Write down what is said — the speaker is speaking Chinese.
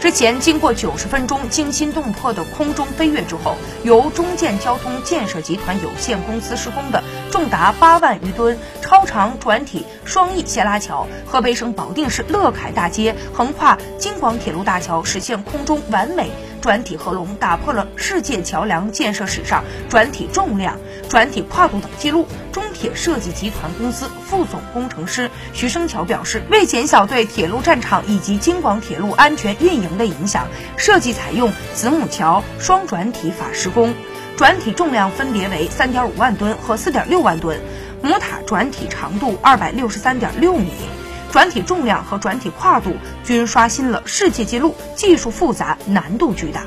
之前经过九十分钟惊心动魄的空中飞跃之后，由中建交通建设集团有限公司施工的重达八万余吨超长转体双翼斜拉桥，河北省保定市乐凯大街横跨京广铁路大桥实现空中完美转体合龙，打破了世界桥梁建设史上转体重量、转体跨度等记录。中铁设计集团公司副总工程师徐生桥表示，为减小对铁路战场以及京广铁路安全运营的影响，设计采用子母桥双转体法施工，转体重量分别为三点五万吨和四点六万吨，母塔转体长度二百六十三点六米，转体重量和转体跨度均刷新了世界纪录，技术复杂，难度巨大。